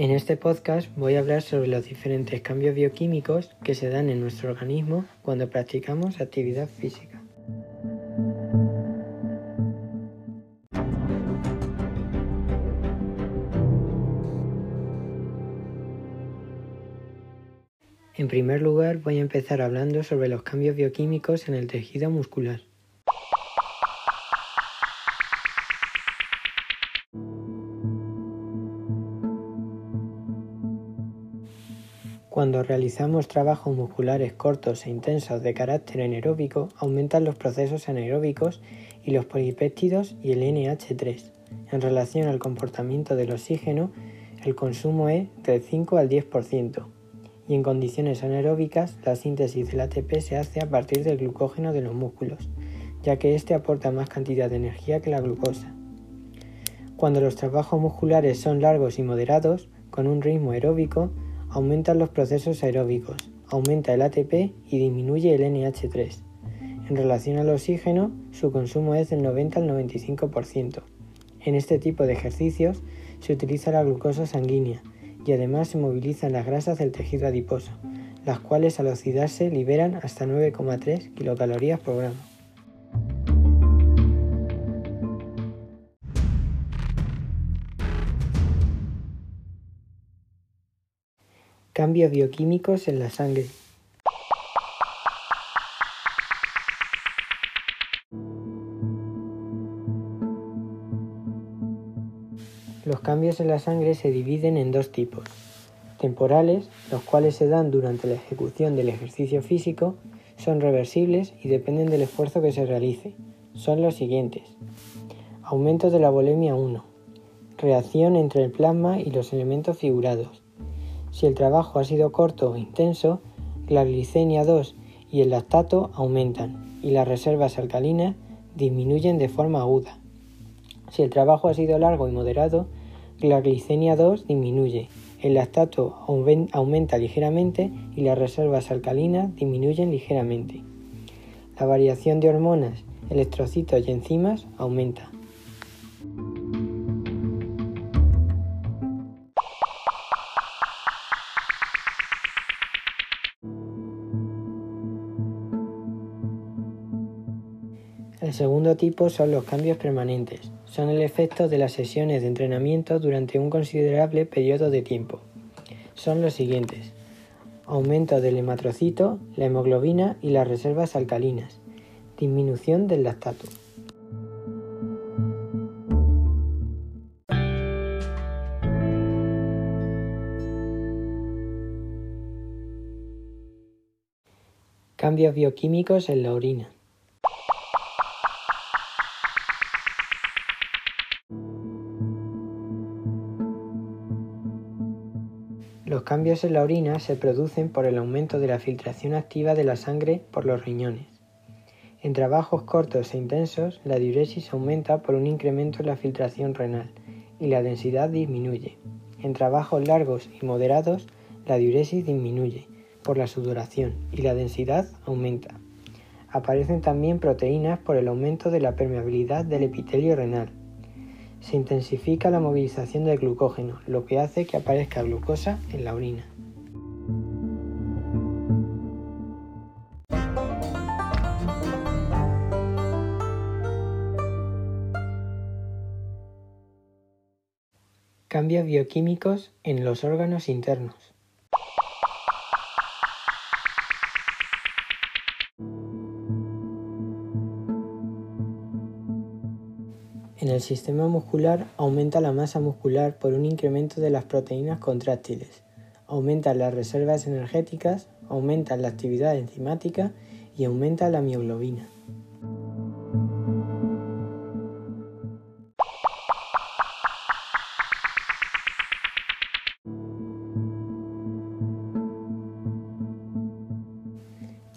En este podcast voy a hablar sobre los diferentes cambios bioquímicos que se dan en nuestro organismo cuando practicamos actividad física. En primer lugar voy a empezar hablando sobre los cambios bioquímicos en el tejido muscular. Cuando realizamos trabajos musculares cortos e intensos de carácter anaeróbico, aumentan los procesos anaeróbicos y los polipéptidos y el NH3. En relación al comportamiento del oxígeno, el consumo es del 5 al 10%, y en condiciones anaeróbicas la síntesis del ATP se hace a partir del glucógeno de los músculos, ya que éste aporta más cantidad de energía que la glucosa. Cuando los trabajos musculares son largos y moderados, con un ritmo aeróbico, aumentan los procesos aeróbicos, aumenta el ATP y disminuye el NH3. En relación al oxígeno, su consumo es del 90 al 95%. En este tipo de ejercicios se utiliza la glucosa sanguínea y además se movilizan las grasas del tejido adiposo, las cuales al oxidarse liberan hasta 9,3 kilocalorías por gramo. Cambios bioquímicos en la sangre. Los cambios en la sangre se dividen en dos tipos. Temporales, los cuales se dan durante la ejecución del ejercicio físico, son reversibles y dependen del esfuerzo que se realice. Son los siguientes. Aumento de la volemia 1. Reacción entre el plasma y los elementos figurados. Si el trabajo ha sido corto o intenso, la glicemia 2 y el lactato aumentan y las reservas alcalinas disminuyen de forma aguda. Si el trabajo ha sido largo y moderado, la glicemia 2 disminuye, el lactato aumenta ligeramente y las reservas alcalinas disminuyen ligeramente. La variación de hormonas, electrocitos y enzimas aumenta. El segundo tipo son los cambios permanentes. Son el efecto de las sesiones de entrenamiento durante un considerable periodo de tiempo. Son los siguientes. Aumento del hematrocito, la hemoglobina y las reservas alcalinas. Disminución del lactato. Cambios bioquímicos en la orina. Los cambios en la orina se producen por el aumento de la filtración activa de la sangre por los riñones. En trabajos cortos e intensos, la diuresis aumenta por un incremento en la filtración renal y la densidad disminuye. En trabajos largos y moderados, la diuresis disminuye por la sudoración y la densidad aumenta. Aparecen también proteínas por el aumento de la permeabilidad del epitelio renal se intensifica la movilización del glucógeno, lo que hace que aparezca glucosa en la orina. Cambios bioquímicos en los órganos internos. En el sistema muscular aumenta la masa muscular por un incremento de las proteínas contráctiles, aumentan las reservas energéticas, aumenta la actividad enzimática y aumenta la mioglobina.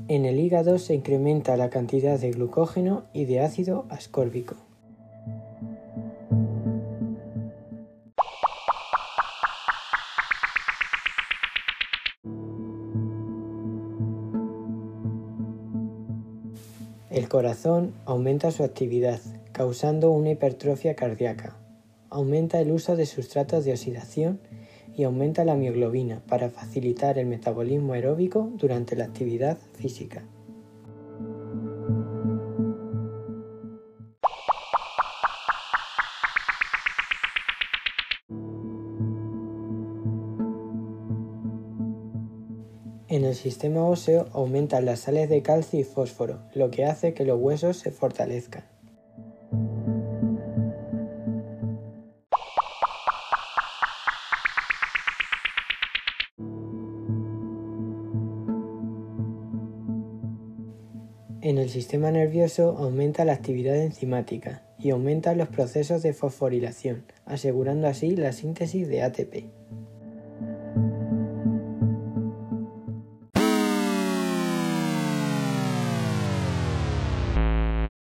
En el hígado se incrementa la cantidad de glucógeno y de ácido ascórbico. El corazón aumenta su actividad, causando una hipertrofia cardíaca. Aumenta el uso de sustratos de oxidación y aumenta la mioglobina para facilitar el metabolismo aeróbico durante la actividad física. El sistema óseo aumentan las sales de calcio y fósforo, lo que hace que los huesos se fortalezcan. En el sistema nervioso aumenta la actividad enzimática y aumentan los procesos de fosforilación, asegurando así la síntesis de ATP.